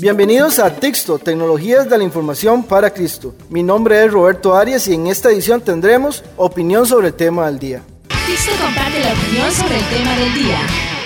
Bienvenidos a Texto, Tecnologías de la Información para Cristo. Mi nombre es Roberto Arias y en esta edición tendremos opinión sobre el tema del día. Tixto comparte la opinión sobre el tema del día.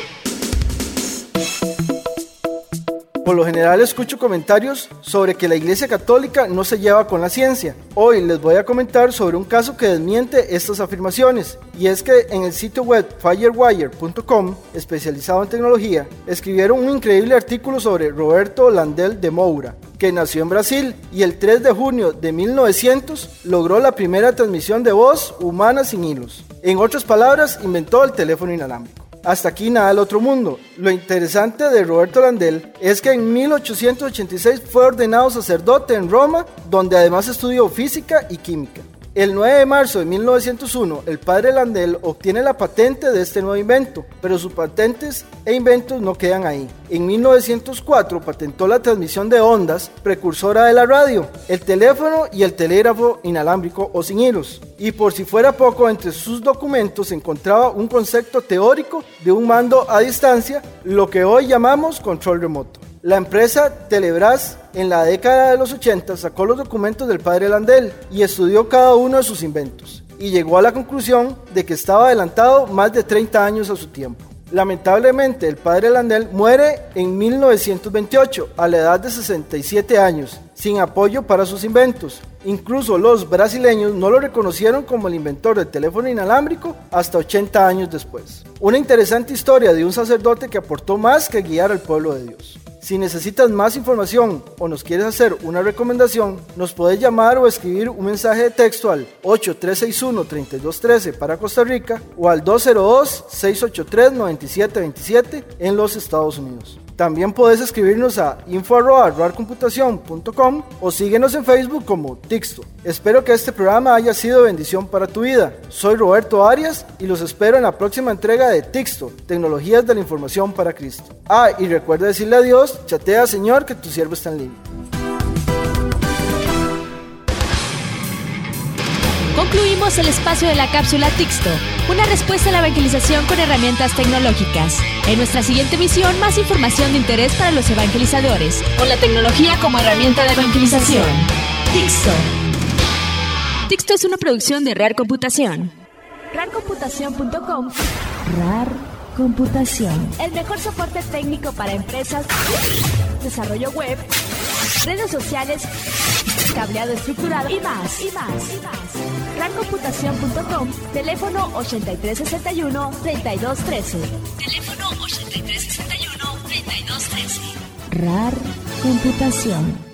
Por lo general escucho comentarios sobre que la Iglesia Católica no se lleva con la ciencia. Hoy les voy a comentar sobre un caso que desmiente estas afirmaciones. Y es que en el sitio web firewire.com, especializado en tecnología, escribieron un increíble artículo sobre Roberto Landel de Moura, que nació en Brasil y el 3 de junio de 1900 logró la primera transmisión de voz humana sin hilos. En otras palabras, inventó el teléfono inalámbrico. Hasta aquí nada del otro mundo. Lo interesante de Roberto Landel es que en 1886 fue ordenado sacerdote en Roma, donde además estudió física y química. El 9 de marzo de 1901, el padre Landel obtiene la patente de este nuevo invento, pero sus patentes e inventos no quedan ahí. En 1904 patentó la transmisión de ondas, precursora de la radio, el teléfono y el telégrafo inalámbrico o sin hilos. Y por si fuera poco, entre sus documentos se encontraba un concepto teórico de un mando a distancia, lo que hoy llamamos control remoto. La empresa Telebras en la década de los 80 sacó los documentos del padre Landel y estudió cada uno de sus inventos y llegó a la conclusión de que estaba adelantado más de 30 años a su tiempo. Lamentablemente, el padre Landel muere en 1928 a la edad de 67 años, sin apoyo para sus inventos. Incluso los brasileños no lo reconocieron como el inventor del teléfono inalámbrico hasta 80 años después. Una interesante historia de un sacerdote que aportó más que guiar al pueblo de Dios. Si necesitas más información o nos quieres hacer una recomendación, nos puedes llamar o escribir un mensaje de texto al 8361-3213 para Costa Rica o al 202-683-9727 en los Estados Unidos. También puedes escribirnos a info.computación.com o síguenos en Facebook como Tixto. Espero que este programa haya sido bendición para tu vida. Soy Roberto Arias y los espero en la próxima entrega de Tixto, Tecnologías de la Información para Cristo. Ah, y recuerda decirle a Dios, chatea Señor que tu siervo está en línea. Concluimos el espacio de la cápsula Tixto, una respuesta a la evangelización con herramientas tecnológicas. En nuestra siguiente misión, más información de interés para los evangelizadores, con la tecnología como herramienta de evangelización. Tixto. Tixto es una producción de Real Computación. Rarcomputación.com RAR Computación. El mejor soporte técnico para empresas, desarrollo web, redes sociales, cableado estructurado y más, y más, y más. Rarcomputación.com, teléfono 8361-3213. Teléfono 8361-3213. RAR Computación.